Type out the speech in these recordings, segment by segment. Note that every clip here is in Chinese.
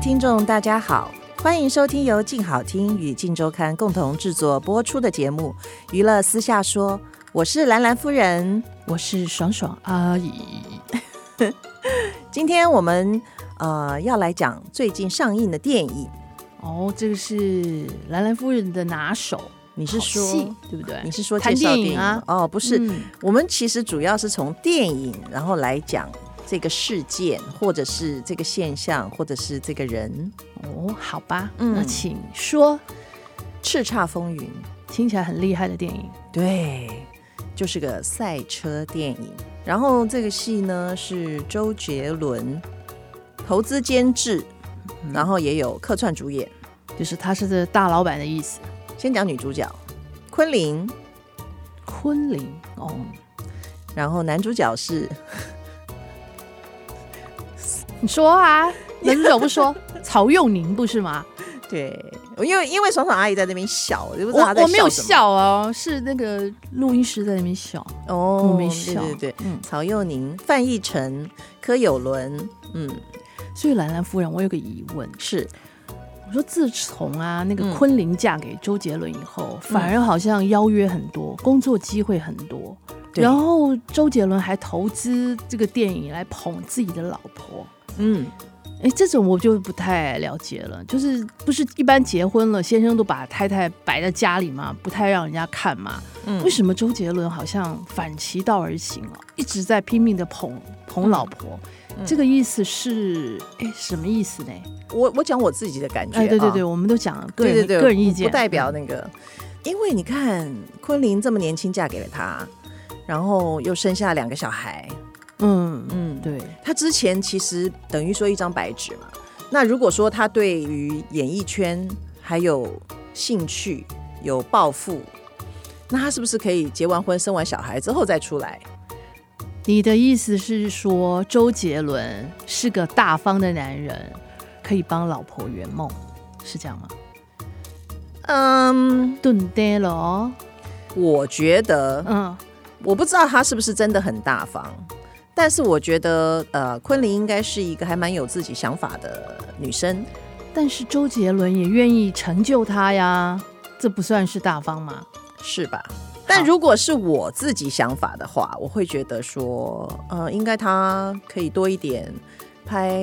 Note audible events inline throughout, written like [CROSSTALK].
听众，大家好，欢迎收听由静好听与静周刊共同制作播出的节目《娱乐私下说》，我是兰兰夫人，我是爽爽阿姨。[LAUGHS] 今天我们呃要来讲最近上映的电影哦，这个是兰兰夫人的拿手，你是说对不对？你是说介绍电影啊？哦，不是，嗯、我们其实主要是从电影然后来讲。这个事件，或者是这个现象，或者是这个人，哦，好吧，嗯，那请说，《叱咤风云》听起来很厉害的电影，对，就是个赛车电影。然后这个戏呢是周杰伦投资监制，然后也有客串主演，就是他是这大老板的意思。先讲女主角昆凌，昆凌哦，然后男主角是。你说啊，男主角不说 [LAUGHS] 曹佑宁不是吗？对，因为因为爽爽阿姨在那边笑，我就不知道她在笑什么。我没有笑哦，是那个录音师在那边笑。哦，我没笑。对对对，嗯，曹佑宁、范逸臣、柯有伦，嗯，所以兰兰夫人，我有个疑问是，我说自从啊那个昆凌嫁给周杰伦以后，嗯、反而好像邀约很多，工作机会很多，对然后周杰伦还投资这个电影来捧自己的老婆。嗯，哎，这种我就不太了解了。就是不是一般结婚了，先生都把太太摆在家里嘛，不太让人家看嘛。嗯，为什么周杰伦好像反其道而行了，一直在拼命的捧捧老婆？嗯、这个意思是，哎，什么意思呢？我我讲我自己的感觉。哎，对对对，哦、我们都讲个人对对对个人意见，不代表那个。嗯、因为你看，昆凌这么年轻嫁给了他，然后又生下两个小孩。嗯嗯，对，他之前其实等于说一张白纸嘛。那如果说他对于演艺圈还有兴趣、有抱负，那他是不是可以结完婚、生完小孩之后再出来？你的意思是说，周杰伦是个大方的男人，可以帮老婆圆梦，是这样吗？嗯，对的了。我觉得，嗯，我不知道他是不是真的很大方。但是我觉得，呃，昆凌应该是一个还蛮有自己想法的女生。但是周杰伦也愿意成就她呀，这不算是大方吗？是吧？但如果是我自己想法的话，我会觉得说，呃，应该她可以多一点拍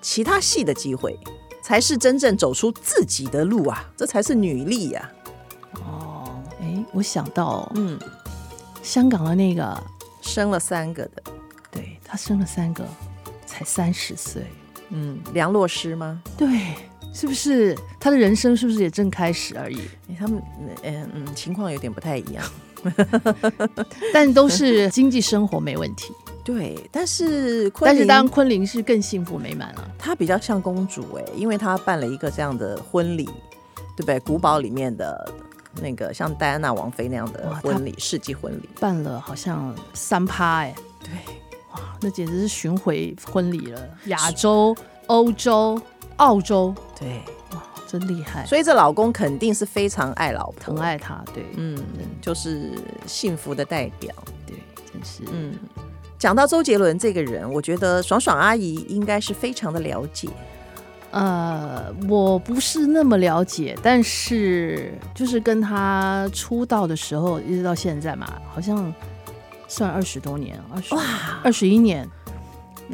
其他戏的机会，才是真正走出自己的路啊，这才是女力呀。哦，哎，我想到，嗯，香港的那个生了三个的。他生了三个，才三十岁。嗯，梁洛施吗？对，是不是她的人生是不是也正开始而已？他们嗯嗯，情况有点不太一样，[LAUGHS] 但都是经济生活没问题。对，但是但是当然昆凌是更幸福美满了。她比较像公主哎，因为她办了一个这样的婚礼，对不对？古堡里面的那个像戴安娜王妃那样的婚礼，世纪婚礼办了好像三趴哎，对。那简直是巡回婚礼了，亚洲、欧洲、澳洲，对，哇，真厉害！所以这老公肯定是非常爱老婆，疼爱她，对，嗯，就是幸福的代表，对，真是。嗯，讲到周杰伦这个人，我觉得爽爽阿姨应该是非常的了解。呃，我不是那么了解，但是就是跟他出道的时候一直到现在嘛，好像。算二十多年，二十哇，二十一年，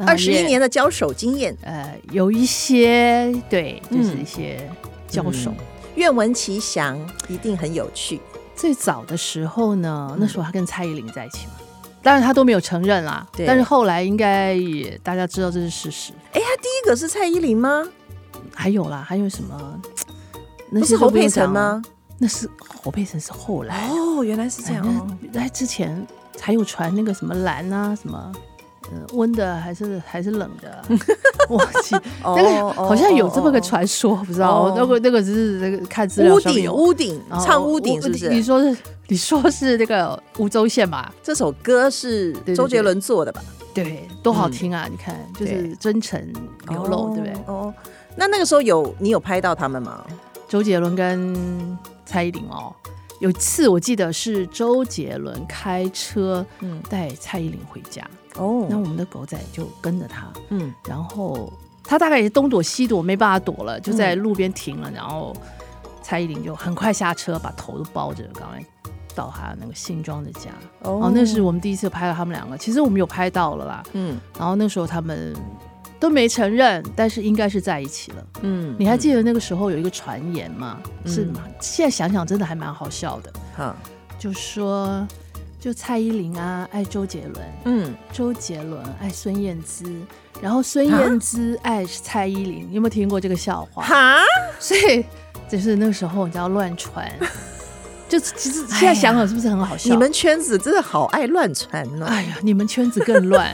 二十一年的交手经验，呃，有一些对，就是一些交手。嗯嗯、愿闻其详，一定很有趣。最早的时候呢，嗯、那时候他跟蔡依林在一起嘛，当然他都没有承认啦。对但是后来应该也大家知道这是事实。哎，他第一个是蔡依林吗？还有啦，还有什么？那是侯佩岑吗？那是侯佩岑是后来哦，原来是这样哦，在之前。还有传那个什么蓝啊，什么嗯温的还是还是冷的，[LAUGHS] 我记那个好像有这么个传说，不知道那个那个只是那个看资料屋顶屋顶唱屋顶是不是？你说是你说是那个梧州县吧？这首歌是周杰伦做的吧？对，多好听啊！你看，就是真诚流露，对不对？哦，那那个时候有你有拍到他们吗？周杰伦跟蔡依林哦。有一次我记得是周杰伦开车，带蔡依林回家。哦，那我们的狗仔就跟着他，嗯，然后他大概也是东躲西躲，没办法躲了，就在路边停了，然后蔡依林就很快下车，把头都包着，赶快到他那个新庄的家。哦，那是我们第一次拍到他们两个，其实我们有拍到了啦，嗯，然后那时候他们。都没承认，但是应该是在一起了。嗯，你还记得那个时候有一个传言吗？嗯、是吗？现在想想真的还蛮好笑的。哈、嗯，就说就蔡依林啊爱周杰伦，嗯，周杰伦爱孙燕姿，然后孙燕姿爱蔡依林。你有没有听过这个笑话？哈，所以就是那个时候你知道乱传，就其实 [LAUGHS] 现在想想是不是很好笑？你们圈子真的好爱乱传呢。哎呀，你们圈子更乱。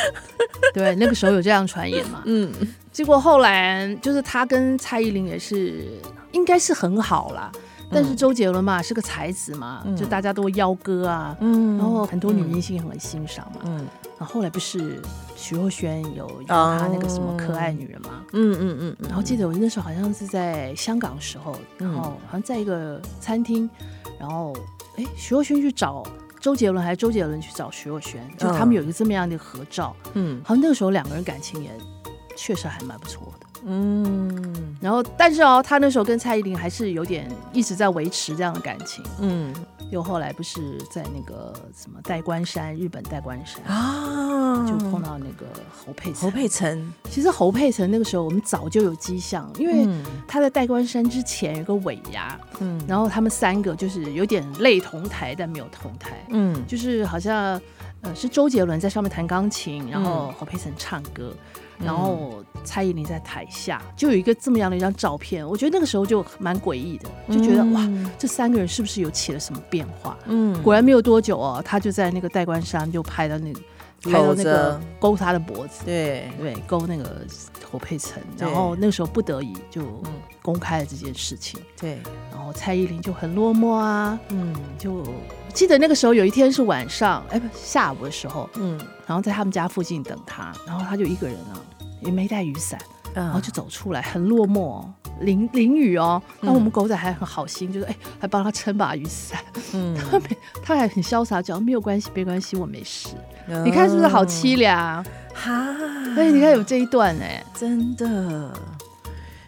[LAUGHS] 对，那个时候有这样传言嘛？嗯，结果后来就是他跟蔡依林也是，应该是很好啦。但是周杰伦嘛，是个才子嘛，就大家都邀歌啊，嗯，然后很多女明星也很欣赏嘛，嗯。然后后来不是徐若瑄有演他那个什么可爱女人嘛，嗯嗯嗯。然后记得我那时候好像是在香港的时候，然后好像在一个餐厅，然后哎，徐若瑄去找。周杰伦还是周杰伦去找徐若瑄，就他们有一个这么样的合照，嗯，好像那个时候两个人感情也确实还蛮不错的，嗯，然后但是哦，他那时候跟蔡依林还是有点一直在维持这样的感情，嗯。又后来不是在那个什么代官山，日本代官山啊，就碰到那个侯佩岑。侯佩岑。其实侯佩岑那个时候我们早就有迹象，因为他在代官山之前有个尾牙，嗯，然后他们三个就是有点类同台，但没有同台，嗯，就是好像呃是周杰伦在上面弹钢琴，然后侯佩岑唱歌。然后蔡依林在台下，就有一个这么样的一张照片，我觉得那个时候就蛮诡异的，就觉得、嗯、哇，这三个人是不是有起了什么变化？嗯，果然没有多久哦，他就在那个代官山就拍到那个，拍到那个勾他的脖子，对对，勾那个侯佩岑，然后那个时候不得已就公开了这件事情，对，然后蔡依林就很落寞啊，嗯，就记得那个时候有一天是晚上，哎不下午的时候，嗯，然后在他们家附近等他，然后他就一个人啊。也没带雨伞，然后就走出来，很落寞，淋淋雨哦。那我们狗仔还很好心，就是哎，还帮他撑把雨伞。嗯，[LAUGHS] 他没，他还很潇洒讲没有关系，没关系，我没事。你看是不是好凄凉？哈，哎，你看有这一段哎，真的。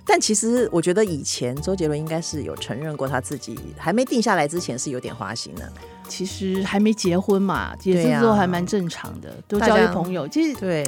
但其实我觉得以前周杰伦应该是有承认过他自己还没定下来之前是有点花心的。其实还没结婚嘛，结婚之后还蛮正常的，都交一朋友。其实对，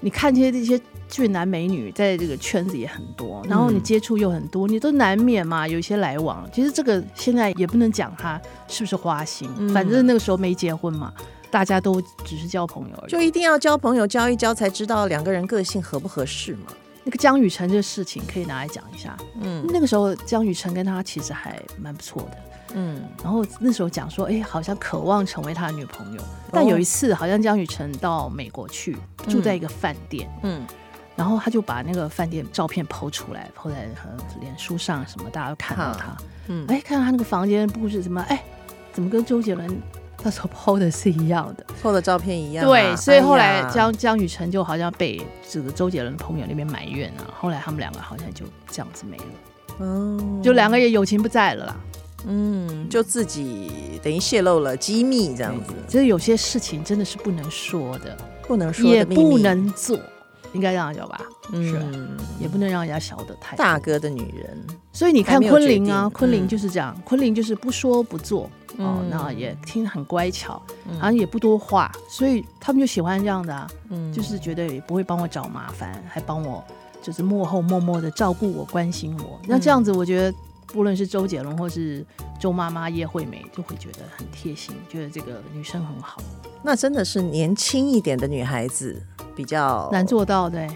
你看这些这些。俊男美女在这个圈子也很多，然后你接触又很多，你都难免嘛有一些来往。其实这个现在也不能讲他是不是花心，反正那个时候没结婚嘛，大家都只是交朋友而已。就一定要交朋友交一交才知道两个人个性合不合适嘛。那个江雨晨这个事情可以拿来讲一下。嗯，那个时候江雨晨跟他其实还蛮不错的。嗯，然后那时候讲说，哎，好像渴望成为他的女朋友。但有一次，好像江雨晨到美国去，住在一个饭店。嗯。然后他就把那个饭店照片 PO 出来，PO 在脸书上什么，大家都看到他。嗯，哎，看到他那个房间布置什么，哎，怎么跟周杰伦那时候 PO 的是一样的，PO 的照片一样。对，所以后来江江雨晨就好像被这个周杰伦朋友那边埋怨啊，后来他们两个好像就这样子没了。嗯，就两个也友情不在了啦。嗯，就自己等于泄露了机密这样子。其实有些事情真的是不能说的，不能说也不能做。应该这样讲吧，嗯，是，也不能让人家晓得太多。大哥的女人，所以你看昆凌啊，昆凌就是这样，昆凌就是不说不做，哦，那也听很乖巧，然后也不多话，所以他们就喜欢这样的啊，嗯，就是觉得也不会帮我找麻烦，还帮我就是幕后默默的照顾我、关心我。那这样子，我觉得不论是周杰伦或是周妈妈叶惠美，就会觉得很贴心，觉得这个女生很好。那真的是年轻一点的女孩子。比较难做到，对，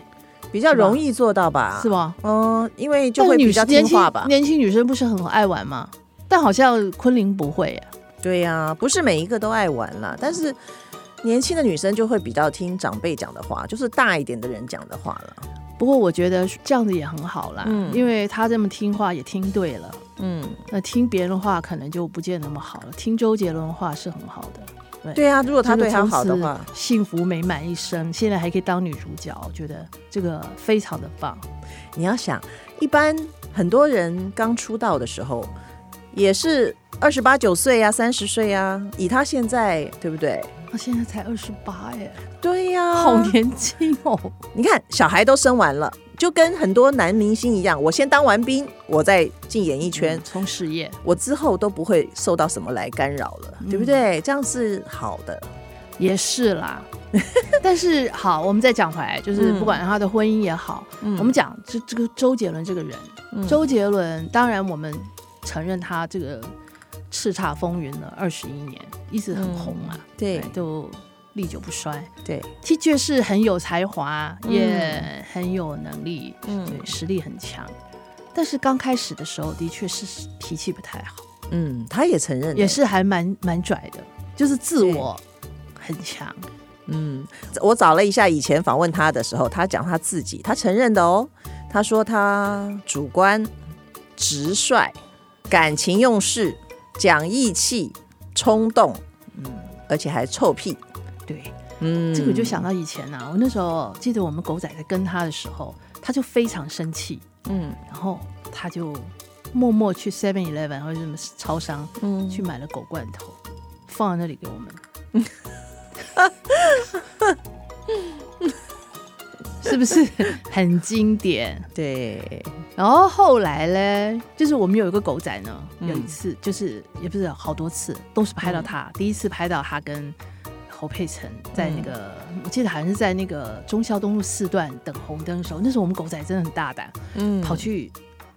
比较容易做到吧？是吧？嗯，因为就会比较听话吧。年轻女生不是很爱玩吗？但好像昆凌不会。对呀，不是每一个都爱玩啦。但是年轻的女生就会比较听长辈讲的话，就是大一点的人讲的话了。不过我觉得这样子也很好啦，嗯，因为他这么听话也听对了，嗯，那听别人的话可能就不见那么好了。听周杰伦的话是很好的，对，对啊，如果他对他好的话，幸福美满一生，现在还可以当女主角，我觉得这个非常的棒。你要想，一般很多人刚出道的时候也是二十八九岁啊，三十岁啊，以他现在，对不对？他现在才二十八耶，对呀，好年轻哦！你看，小孩都生完了，就跟很多男明星一样，我先当完兵，我再进演艺圈冲事业，我之后都不会受到什么来干扰了，对不对？这样是好的，也是啦。[LAUGHS] 但是好，我们再讲回来，就是不管他的婚姻也好，我们讲这这个周杰伦这个人，周杰伦，当然我们承认他这个。叱咤风云了二十一年，一直很红啊，嗯、对，都历久不衰。对，的确是很有才华，嗯、也很有能力，嗯，对，实力很强。但是刚开始的时候，的确是脾气不太好。嗯，他也承认，也是还蛮蛮拽的，就是自我很强。嗯，我找了一下以前访问他的时候，他讲他自己，他承认的哦。他说他主观、直率、感情用事。讲义气、冲动，嗯，而且还臭屁，对，嗯，这个就想到以前啊，我那时候记得我们狗仔在跟他的时候，他就非常生气，嗯，然后他就默默去 Seven Eleven 或者什么超商，嗯，去买了狗罐头，放在那里给我们。[LAUGHS] [LAUGHS] 是不是很经典？对。然后后来呢，就是我们有一个狗仔呢，有一次就是也不是好多次，都是拍到他。第一次拍到他跟侯佩岑在那个，我记得好像是在那个忠孝东路四段等红灯的时候，那时候我们狗仔真的很大胆，嗯，跑去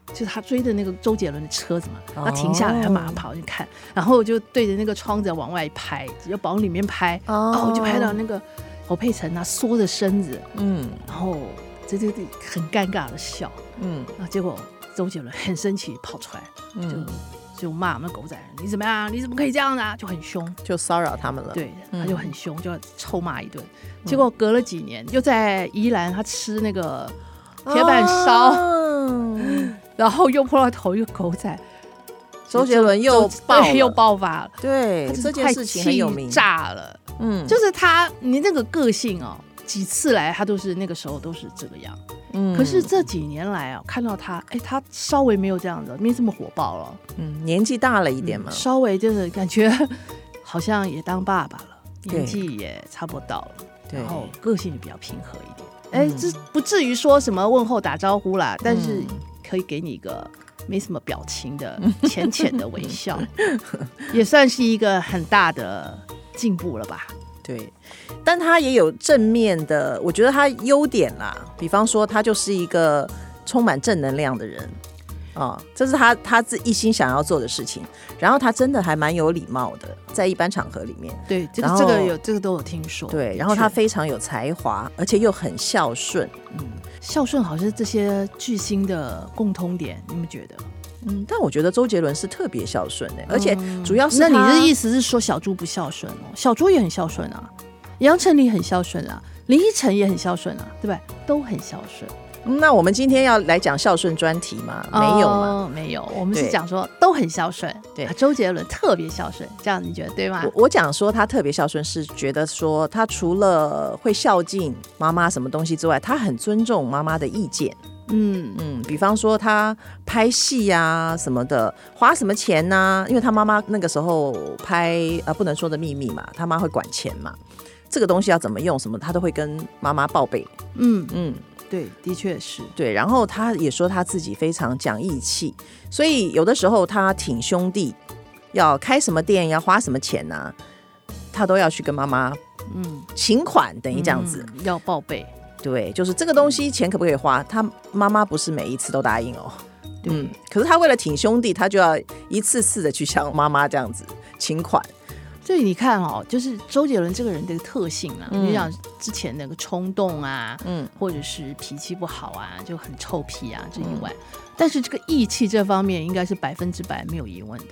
就是他追的那个周杰伦的车子嘛，他停下来，他马上跑去看，然后就对着那个窗子往外拍，就往里面拍，哦，就拍到那个。侯佩岑啊，缩着身子，嗯，然后这这很尴尬的笑，嗯，然后结果周杰伦很生气跑出来，嗯，就就骂我们狗仔，你怎么样？你怎么可以这样啊？就很凶，就骚扰他们了。对，他就很凶，就要臭骂一顿。结果隔了几年，又在宜兰，他吃那个铁板烧，[GASPS] 然后又碰到头一个狗仔，周杰伦又爆又爆发了。对，这件事情很有名，炸了。嗯，就是他，你那个个性哦，几次来他都是那个时候都是这个样。嗯，可是这几年来啊，看到他，哎，他稍微没有这样子，没这么火爆了。嗯，年纪大了一点嘛，稍微就是感觉好像也当爸爸了，年纪也差不多到了，然后个性也比较平和一点。哎，这不至于说什么问候打招呼啦，但是可以给你一个没什么表情的浅浅的微笑，[LAUGHS] 也算是一个很大的。进步了吧？对，但他也有正面的，我觉得他优点啦。比方说，他就是一个充满正能量的人啊、哦，这是他他自一心想要做的事情。然后他真的还蛮有礼貌的，在一般场合里面。对，这个后这个有这个都有听说。对，然后他非常有才华，而且又很孝顺。嗯，孝顺好像是这些巨星的共通点，你们觉得？嗯，但我觉得周杰伦是特别孝顺的，而且主要是、嗯、那你的意思是说小猪不孝顺哦？小猪也很孝顺啊，杨丞琳很孝顺啊，林依晨也很孝顺啊，对不对？都很孝顺。那我们今天要来讲孝顺专题吗？没有吗？哦、没有，我们是讲说都很孝顺。对，周杰伦特别孝顺，这样你觉得对吗？我我讲说他特别孝顺，是觉得说他除了会孝敬妈妈什么东西之外，他很尊重妈妈的意见。嗯嗯，比方说他拍戏呀、啊、什么的，花什么钱呢、啊？因为他妈妈那个时候拍呃不能说的秘密嘛，他妈会管钱嘛，这个东西要怎么用什么，他都会跟妈妈报备。嗯嗯，对，的确是对。然后他也说他自己非常讲义气，所以有的时候他挺兄弟，要开什么店要花什么钱呢、啊，他都要去跟妈妈嗯请款，等于这样子、嗯、要报备。对，就是这个东西钱可不可以花？他妈妈不是每一次都答应哦。嗯，可是他为了挺兄弟，他就要一次次的去向妈妈这样子请款。所以你看哦，就是周杰伦这个人的特性啊，就像、嗯、之前那个冲动啊，嗯，或者是脾气不好啊，就很臭屁啊这以外，嗯、但是这个义气这方面应该是百分之百没有疑问的。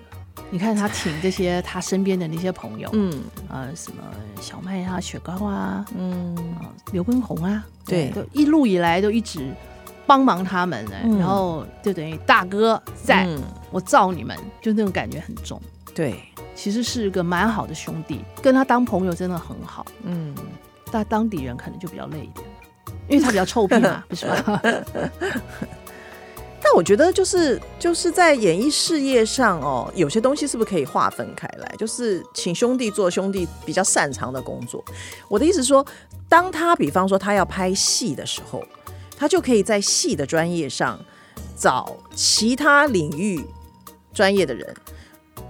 你看他请这些他身边的那些朋友，嗯，呃，什么小麦啊、雪糕啊，嗯，刘畊宏啊，对，都一路以来都一直帮忙他们，嗯、然后就等于大哥在，嗯、我罩你们，就那种感觉很重。对，其实是个蛮好的兄弟，跟他当朋友真的很好。嗯，但当地人可能就比较累一点，因为他比较臭屁嘛，[LAUGHS] 不是吧？但我觉得就是就是在演艺事业上哦，有些东西是不是可以划分开来？就是请兄弟做兄弟比较擅长的工作。我的意思是说，当他比方说他要拍戏的时候，他就可以在戏的专业上找其他领域专业的人。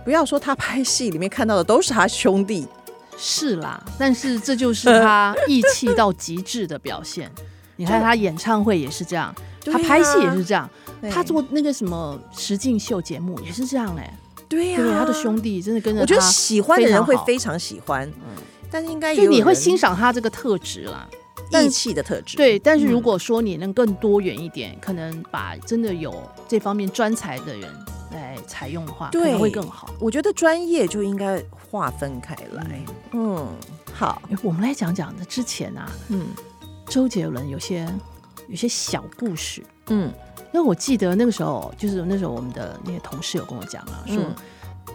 不要说他拍戏里面看到的都是他兄弟，[LAUGHS] 是啦，但是这就是他义气到极致的表现。你看他演唱会也是这样，他拍戏也是这样。他做那个什么实境秀节目也是这样哎，对呀，他的兄弟真的跟着他，我觉得喜欢的人会非常喜欢，嗯，但是应该就你会欣赏他这个特质啦，义气的特质。对，但是如果说你能更多元一点，可能把真的有这方面专才的人来采用的话，可能会更好。我觉得专业就应该划分开来。嗯，好，我们来讲讲那之前啊，嗯，周杰伦有些有些小故事，嗯。那我记得那个时候，就是那时候我们的那些同事有跟我讲啊，说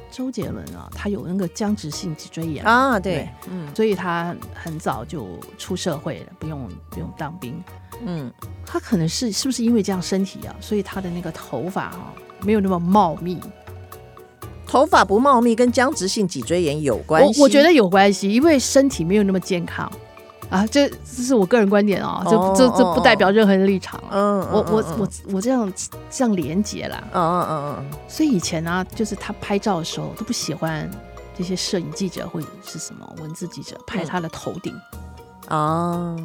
周杰伦啊，他有那个僵直性脊椎炎啊，对，嗯，所以他很早就出社会了，不用不用当兵，嗯，他可能是是不是因为这样身体啊，所以他的那个头发哈没有那么茂密，头发不茂密跟僵直性脊椎炎有关系？我我觉得有关系，因为身体没有那么健康。啊，这这是我个人观点哦，这这这不代表任何人的立场。嗯，我我我我这样这样连接啦。嗯嗯嗯嗯。所以以前呢，就是他拍照的时候都不喜欢这些摄影记者或者是什么文字记者拍他的头顶。哦。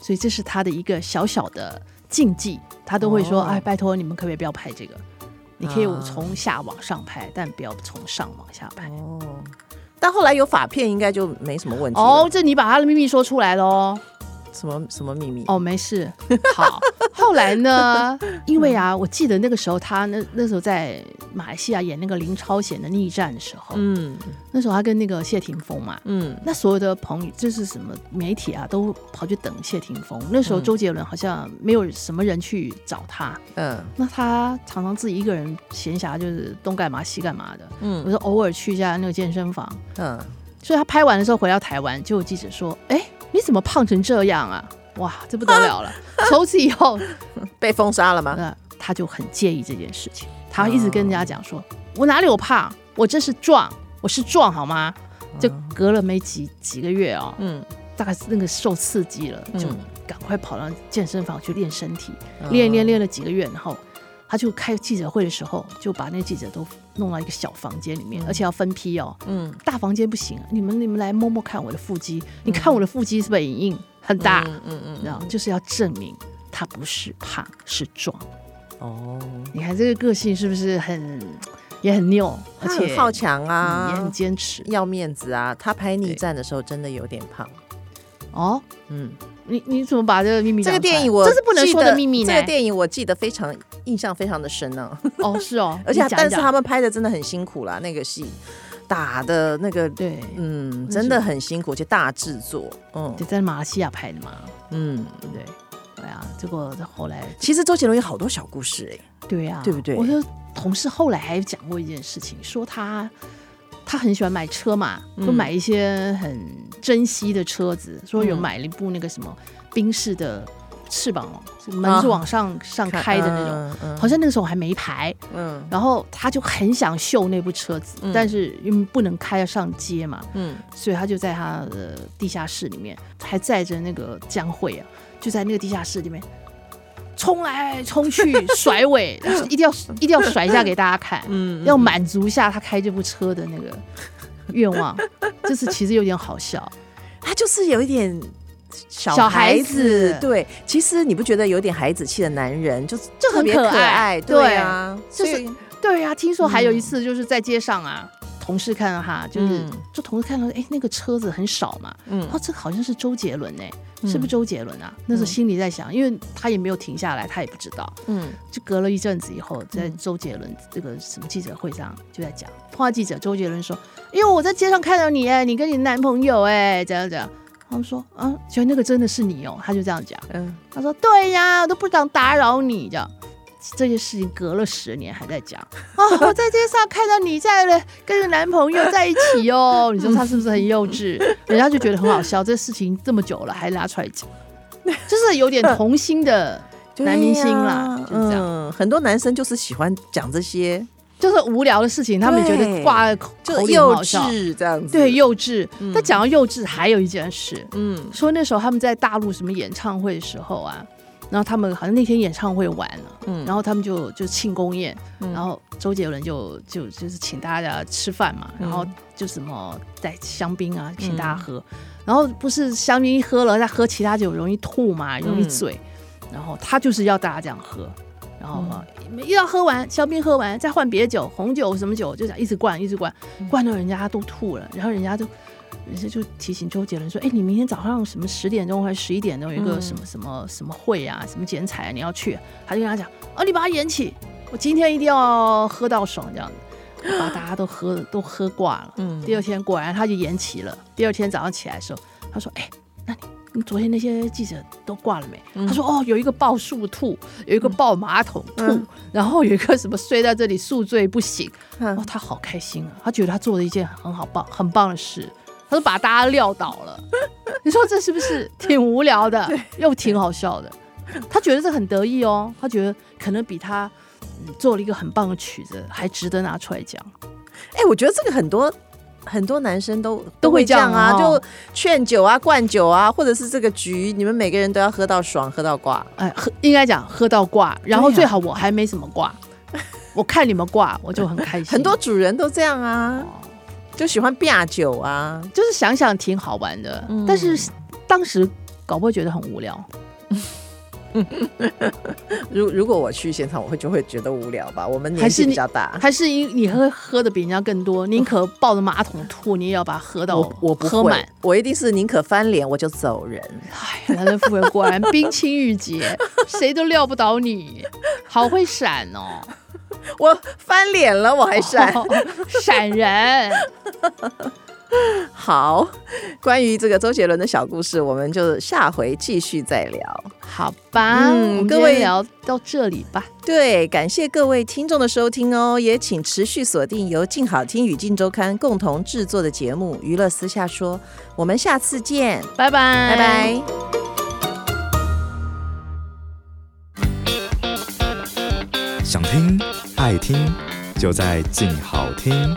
所以这是他的一个小小的禁忌，他都会说：“哎，拜托你们可不可以不要拍这个？你可以从下往上拍，但不要从上往下拍。”哦。但后来有法片，应该就没什么问题哦。这你把他的秘密说出来喽。什么什么秘密？哦，没事。好，后来呢？[LAUGHS] 因为啊，我记得那个时候他那那时候在马来西亚演那个林超贤的逆战的时候，嗯，那时候他跟那个谢霆锋嘛，嗯，那所有的朋友就是什么媒体啊，都跑去等谢霆锋。那时候周杰伦好像没有什么人去找他，嗯，那他常常自己一个人闲暇就是东干嘛西干嘛的，嗯，我说偶尔去一下那个健身房，嗯，所以他拍完的时候回到台湾，就有记者说，哎。你怎么胖成这样啊？哇，这不得了了！[LAUGHS] 从此以后被封杀了吗？那他就很介意这件事情，他一直跟人家讲说：“我哪里有胖？我这是壮，我是壮，好吗？”就隔了没几几个月哦，嗯，大概是那个受刺激了，就赶快跑到健身房去练身体，练练练了几个月，然后。他就开记者会的时候，就把那记者都弄到一个小房间里面，而且要分批哦。嗯，大房间不行，你们你们来摸摸看我的腹肌，你看我的腹肌是不是很硬很大？嗯嗯，然后就是要证明他不是胖是壮。哦，你看这个个性是不是很也很拗，而且很好强啊，也很坚持，要面子啊。他拍逆战的时候真的有点胖。哦，嗯。你你怎么把这个秘密？这个电影我这是不能说的秘密呢。这个电影我记得非常印象非常的深呢。哦，是哦，[LAUGHS] 而且但是他们拍的真的很辛苦啦，那个戏打的那个对，嗯，真的很辛苦，而且大制作，嗯，就在马来西亚拍的嘛，嗯，对对？对啊，结果后来其实周杰伦有好多小故事哎，对呀，对不对？我的同事后来还讲过一件事情，说他。他很喜欢买车嘛，就买一些很珍惜的车子，说有买了一部那个什么宾士的翅膀，门是往上上开的那种，好像那个时候还没牌，嗯，然后他就很想秀那部车子，但是因为不能开上街嘛，嗯，所以他就在他的地下室里面，还载着那个江蕙啊，就在那个地下室里面。冲来冲去甩尾，[LAUGHS] 一定要一定要甩一下给大家看，嗯，要满足一下他开这部车的那个愿望。这次其实有点好笑，他就是有一点小孩子，对，其实你不觉得有点孩子气的男人就就很可爱，对啊，就是对啊。听说还有一次就是在街上啊，同事看到他，就是、嗯、就同事看到，哎，那个车子很少嘛，嗯，哦，这好像是周杰伦哎，是不是周杰伦啊？嗯、那时候心里在想，因为他也没有停下来，他也不知道，嗯，就隔了一阵子以后，在周杰伦这个什么记者会上就在讲，碰到记者，周杰伦说，因为我在街上看到你哎，你跟你男朋友哎，怎样怎样。他们说啊，觉得那个真的是你哦，他就这样讲。嗯，他说对呀，我都不想打扰你，这样这些事情隔了十年还在讲啊。[LAUGHS] 我在街上看到你在了跟着男朋友在一起哦，[LAUGHS] 你说他是不是很幼稚？人家就觉得很好笑，这事情这么久了还拿出来讲，就是有点童心的 [LAUGHS] 男明星啦，就这样。嗯，很多男生就是喜欢讲这些。就是无聊的事情，他们觉得挂口口里幼稚这样子。对，幼稚。嗯、但讲到幼稚，还有一件事，嗯，说那时候他们在大陆什么演唱会的时候啊，然后他们好像那天演唱会完了，嗯，然后他们就就庆功宴，嗯、然后周杰伦就就就是请大家吃饭嘛，然后就什么带香槟啊，请大家喝，嗯、然后不是香槟一喝了再喝其他酒容易吐嘛，容易醉，嗯、然后他就是要大家这样喝。然后一要喝完香槟喝完，再换别的酒，红酒什么酒，就这样一直灌，一直灌，灌到人家都吐了。然后人家就，人家就提醒周杰伦说：“哎，你明天早上什么十点钟还是十一点钟有一个什么什么什么会啊，什么剪彩啊，你要去。”他就跟他讲：“哦，你把它演起，我今天一定要喝到爽，这样子，把大家都喝都喝挂了。”嗯，第二天果然他就延起了。第二天早上起来的时候，他说：“哎，那你。”昨天那些记者都挂了没？嗯、他说：“哦，有一个抱树吐，有一个抱马桶吐，嗯、然后有一个什么睡在这里宿醉不醒。嗯”哦，他好开心啊！他觉得他做了一件很好棒、很棒的事。他说把大家撂倒了。[LAUGHS] 你说这是不是挺无聊的，对又挺好笑的？他觉得这很得意哦。他觉得可能比他、嗯、做了一个很棒的曲子还值得拿出来讲。哎，我觉得这个很多。很多男生都都会这样啊，就劝酒啊、灌酒啊，或者是这个局，你们每个人都要喝到爽、喝到挂。哎，喝应该讲喝到挂，然后最好我还没什么挂，[LAUGHS] 我看你们挂我就很开心。很多主人都这样啊，就喜欢吧酒啊，就是想想挺好玩的，但是当时搞不会觉得很无聊。[LAUGHS] 如如果我去现场，我会就会觉得无聊吧。我们年纪比较大，还是因你喝喝的比人家更多，宁可抱着马桶吐，你也要把它喝到我不喝满。我一定是宁可翻脸我就走人。哎，男人富人果然冰清玉洁，[LAUGHS] 谁都撂不倒你，好会闪哦！[LAUGHS] 我翻脸了，我还闪，哦，闪人。[LAUGHS] 好，关于这个周杰伦的小故事，我们就下回继续再聊，好吧？嗯，各位聊到这里吧。对，感谢各位听众的收听哦，也请持续锁定由静好听与静周刊共同制作的节目《娱乐私下说》，我们下次见，拜拜，拜拜。想听爱听，就在静好听。